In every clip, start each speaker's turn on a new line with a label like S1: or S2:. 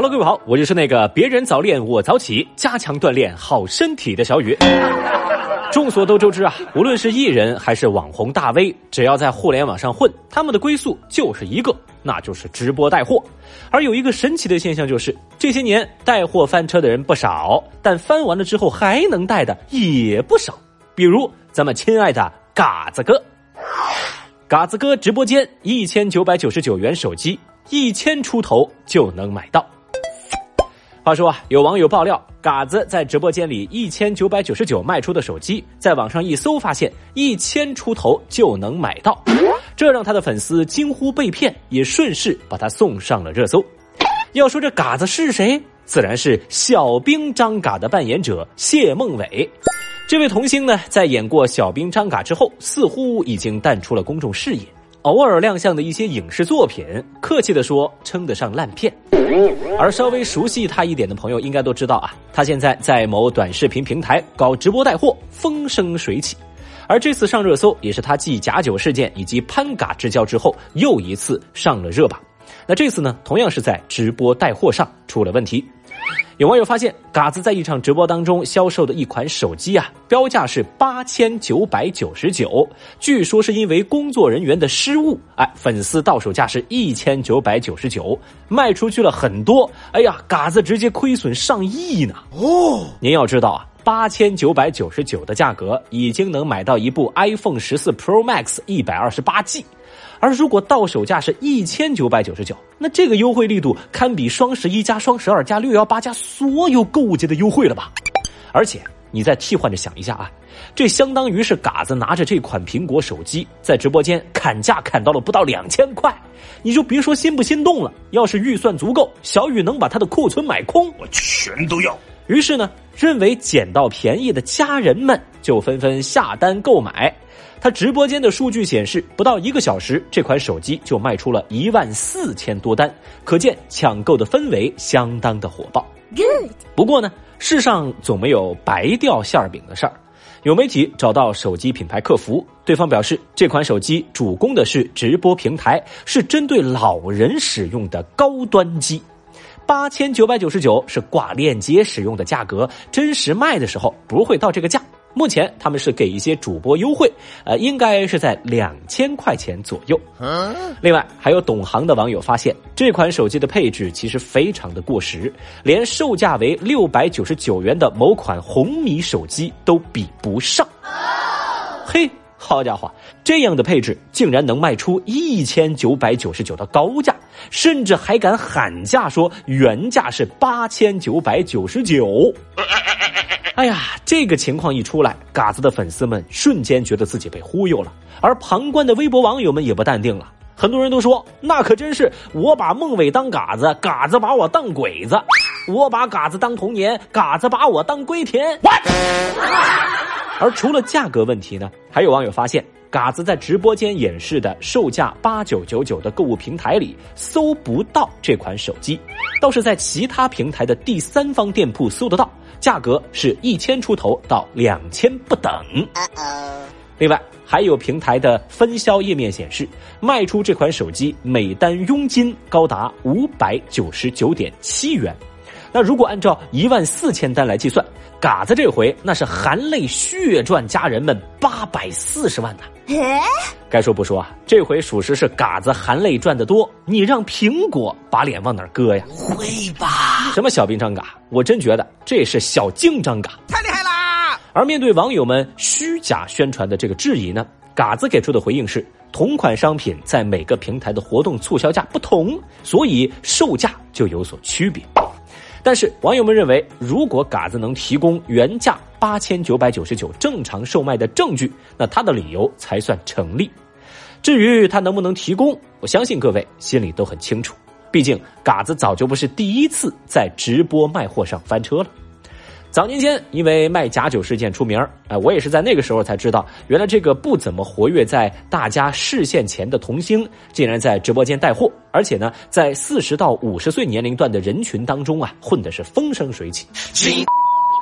S1: Hello，各位好，我就是那个别人早恋我早起，加强锻炼好身体的小雨。众所周知啊，无论是艺人还是网红大 V，只要在互联网上混，他们的归宿就是一个，那就是直播带货。而有一个神奇的现象就是，这些年带货翻车的人不少，但翻完了之后还能带的也不少。比如咱们亲爱的嘎子哥，嘎子哥直播间一千九百九十九元手机，一千出头就能买到。话说啊，有网友爆料，嘎子在直播间里一千九百九十九卖出的手机，在网上一搜发现一千出头就能买到，这让他的粉丝惊呼被骗，也顺势把他送上了热搜。要说这嘎子是谁，自然是小兵张嘎的扮演者谢孟伟。这位童星呢，在演过小兵张嘎之后，似乎已经淡出了公众视野。偶尔亮相的一些影视作品，客气的说，称得上烂片。而稍微熟悉他一点的朋友，应该都知道啊，他现在在某短视频平台搞直播带货，风生水起。而这次上热搜，也是他继假酒事件以及潘嘎之交之后，又一次上了热榜。那这次呢，同样是在直播带货上出了问题。有网友发现，嘎子在一场直播当中销售的一款手机啊，标价是八千九百九十九，据说是因为工作人员的失误，哎，粉丝到手价是一千九百九十九，卖出去了很多，哎呀，嘎子直接亏损上亿呢。哦，您要知道啊，八千九百九十九的价格已经能买到一部 iPhone 十四 Pro Max 一百二十八 G。而如果到手价是一千九百九十九，那这个优惠力度堪比双十一加双十二加六幺八加所有购物节的优惠了吧？而且你再替换着想一下啊，这相当于是嘎子拿着这款苹果手机在直播间砍价砍到了不到两千块，你就别说心不心动了。要是预算足够，小雨能把他的库存买空，
S2: 我全都要。
S1: 于是呢，认为捡到便宜的家人们就纷纷下单购买。他直播间的数据显示，不到一个小时，这款手机就卖出了一万四千多单，可见抢购的氛围相当的火爆。Good。不过呢，世上总没有白掉馅儿饼的事儿。有媒体找到手机品牌客服，对方表示，这款手机主攻的是直播平台，是针对老人使用的高端机。八千九百九十九是挂链接使用的价格，真实卖的时候不会到这个价。目前他们是给一些主播优惠，呃，应该是在两千块钱左右。另外，还有懂行的网友发现，这款手机的配置其实非常的过时，连售价为六百九十九元的某款红米手机都比不上。嘿，好家伙，这样的配置竟然能卖出一千九百九十九的高价，甚至还敢喊价说原价是八千九百九十九。哎呀，这个情况一出来，嘎子的粉丝们瞬间觉得自己被忽悠了，而旁观的微博网友们也不淡定了。很多人都说，那可真是我把孟伟当嘎子，嘎子把我当鬼子；我把嘎子当童年，嘎子把我当龟田。而除了价格问题呢，还有网友发现，嘎子在直播间演示的售价八九九九的购物平台里搜不到这款手机，倒是在其他平台的第三方店铺搜得到。价格是一千出头到两千不等。另外，还有平台的分销页面显示，卖出这款手机每单佣金高达五百九十九点七元。那如果按照一万四千单来计算，嘎子这回那是含泪血赚家人们八百四十万呐！该说不说啊，这回属实是嘎子含泪赚的多。你让苹果把脸往哪搁呀？
S2: 会吧？
S1: 什么小兵张嘎？我真觉得这是小精张嘎，
S2: 太厉害啦！
S1: 而面对网友们虚假宣传的这个质疑呢，嘎子给出的回应是：同款商品在每个平台的活动促销价不同，所以售价就有所区别。但是网友们认为，如果嘎子能提供原价八千九百九十九正常售卖的证据，那他的理由才算成立。至于他能不能提供，我相信各位心里都很清楚。毕竟嘎子早就不是第一次在直播卖货上翻车了。早年间，因为卖假酒事件出名哎，我也是在那个时候才知道，原来这个不怎么活跃在大家视线前的童星，竟然在直播间带货，而且呢，在四十到五十岁年龄段的人群当中啊，混的是风生水起。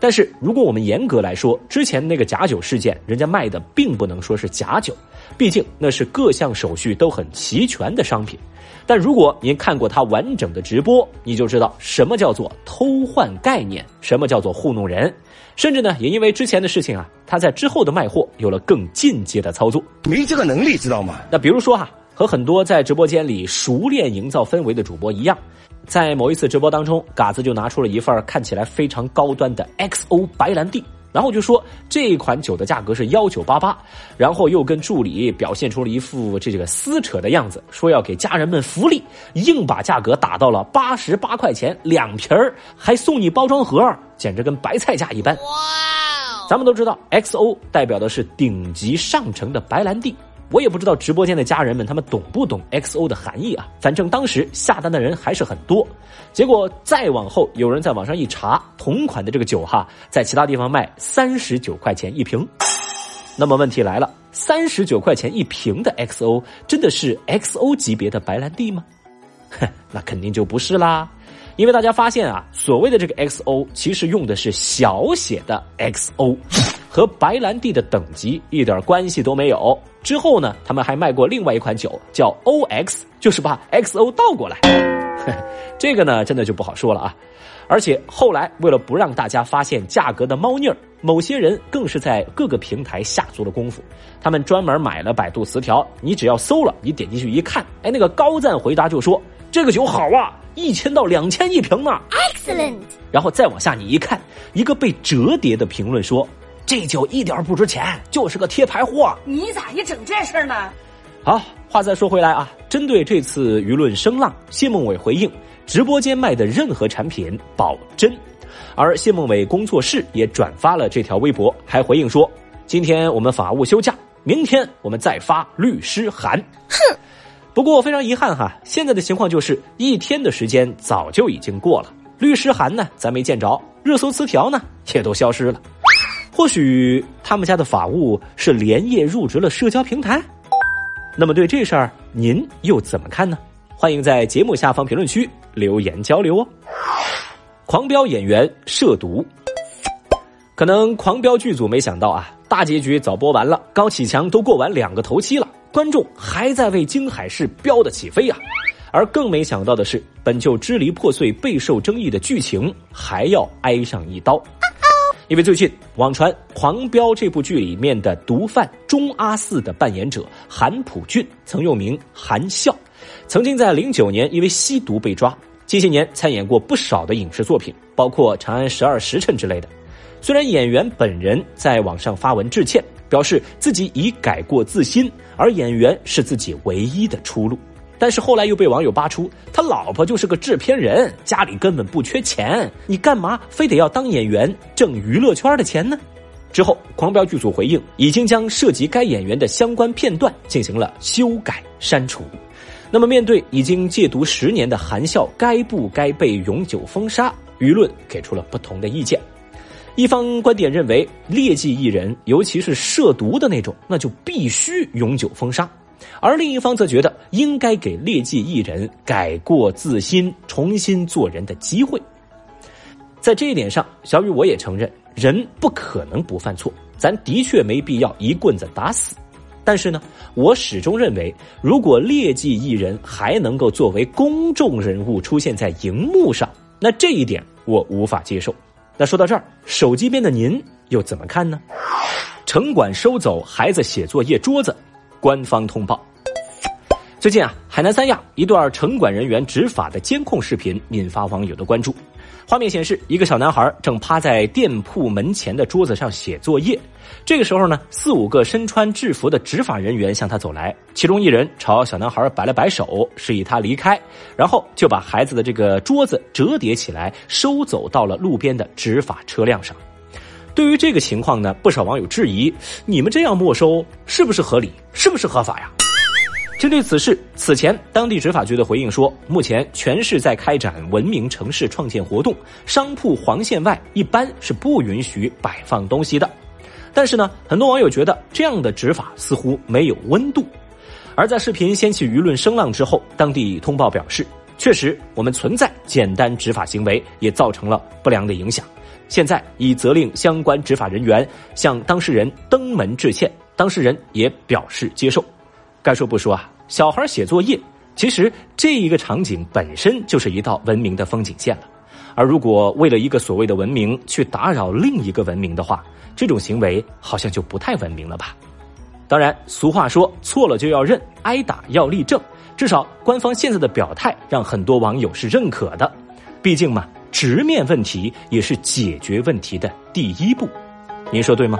S1: 但是如果我们严格来说，之前那个假酒事件，人家卖的并不能说是假酒，毕竟那是各项手续都很齐全的商品。但如果您看过他完整的直播，你就知道什么叫做偷换概念，什么叫做糊弄人。甚至呢，也因为之前的事情啊，他在之后的卖货有了更进阶的操作，
S2: 没这个能力，知道吗？
S1: 那比如说哈，和很多在直播间里熟练营造氛围的主播一样，在某一次直播当中，嘎子就拿出了一份看起来非常高端的 XO 白兰地。然后就说这款酒的价格是幺九八八，然后又跟助理表现出了一副这个撕扯的样子，说要给家人们福利，硬把价格打到了八十八块钱两瓶儿，还送你包装盒，简直跟白菜价一般。哇！咱们都知道，XO 代表的是顶级上乘的白兰地。我也不知道直播间的家人们他们懂不懂 XO 的含义啊？反正当时下单的人还是很多。结果再往后，有人在网上一查，同款的这个酒哈，在其他地方卖三十九块钱一瓶。那么问题来了，三十九块钱一瓶的 XO 真的是 XO 级别的白兰地吗？哼，那肯定就不是啦。因为大家发现啊，所谓的这个 XO 其实用的是小写的 XO。和白兰地的等级一点关系都没有。之后呢，他们还卖过另外一款酒，叫 OX，就是把 XO 倒过来。这个呢，真的就不好说了啊。而且后来为了不让大家发现价格的猫腻儿，某些人更是在各个平台下足了功夫。他们专门买了百度词条，你只要搜了，你点进去一看，哎，那个高赞回答就说这个酒好啊，一千到两千一瓶呢，Excellent。然后再往下你一看，一个被折叠的评论说。这酒一点不值钱，就是个贴牌货。
S3: 你咋一整这事呢？
S1: 好，话再说回来啊，针对这次舆论声浪，谢孟伟回应：直播间卖的任何产品保真。而谢孟伟工作室也转发了这条微博，还回应说：今天我们法务休假，明天我们再发律师函。哼。不过非常遗憾哈，现在的情况就是一天的时间早就已经过了，律师函呢咱没见着，热搜词条呢也都消失了。或许他们家的法务是连夜入职了社交平台，那么对这事儿您又怎么看呢？欢迎在节目下方评论区留言交流哦。狂飙演员涉毒，可能狂飙剧组没想到啊，大结局早播完了，高启强都过完两个头七了，观众还在为京海市飙的起飞呀，而更没想到的是，本就支离破碎、备受争议的剧情还要挨上一刀。因为最近网传《狂飙》这部剧里面的毒贩钟阿四的扮演者韩普俊，曾又名韩笑，曾经在零九年因为吸毒被抓，近些年参演过不少的影视作品，包括《长安十二时辰》之类的。虽然演员本人在网上发文致歉，表示自己已改过自新，而演员是自己唯一的出路。但是后来又被网友扒出，他老婆就是个制片人，家里根本不缺钱，你干嘛非得要当演员挣娱乐圈的钱呢？之后，狂飙剧组回应，已经将涉及该演员的相关片段进行了修改删除。那么，面对已经戒毒十年的韩笑，该不该被永久封杀？舆论给出了不同的意见。一方观点认为，劣迹艺人，尤其是涉毒的那种，那就必须永久封杀。而另一方则觉得应该给劣迹艺人改过自新、重新做人的机会。在这一点上，小雨我也承认，人不可能不犯错，咱的确没必要一棍子打死。但是呢，我始终认为，如果劣迹艺人还能够作为公众人物出现在荧幕上，那这一点我无法接受。那说到这儿，手机边的您又怎么看呢？城管收走孩子写作业桌子。官方通报：最近啊，海南三亚一段城管人员执法的监控视频引发网友的关注。画面显示，一个小男孩正趴在店铺门前的桌子上写作业。这个时候呢，四五个身穿制服的执法人员向他走来，其中一人朝小男孩摆了摆手，示意他离开，然后就把孩子的这个桌子折叠起来，收走到了路边的执法车辆上。对于这个情况呢，不少网友质疑：你们这样没收是不是合理？是不是合法呀？针对此事，此前当地执法局的回应说，目前全市在开展文明城市创建活动，商铺黄线外一般是不允许摆放东西的。但是呢，很多网友觉得这样的执法似乎没有温度。而在视频掀起舆论声浪之后，当地通报表示，确实我们存在简单执法行为，也造成了不良的影响。现在已责令相关执法人员向当事人登门致歉，当事人也表示接受。该说不说啊，小孩写作业，其实这一个场景本身就是一道文明的风景线了。而如果为了一个所谓的文明去打扰另一个文明的话，这种行为好像就不太文明了吧？当然，俗话说错了就要认，挨打要立正。至少官方现在的表态让很多网友是认可的。毕竟嘛，直面问题也是解决问题的第一步。您说对吗？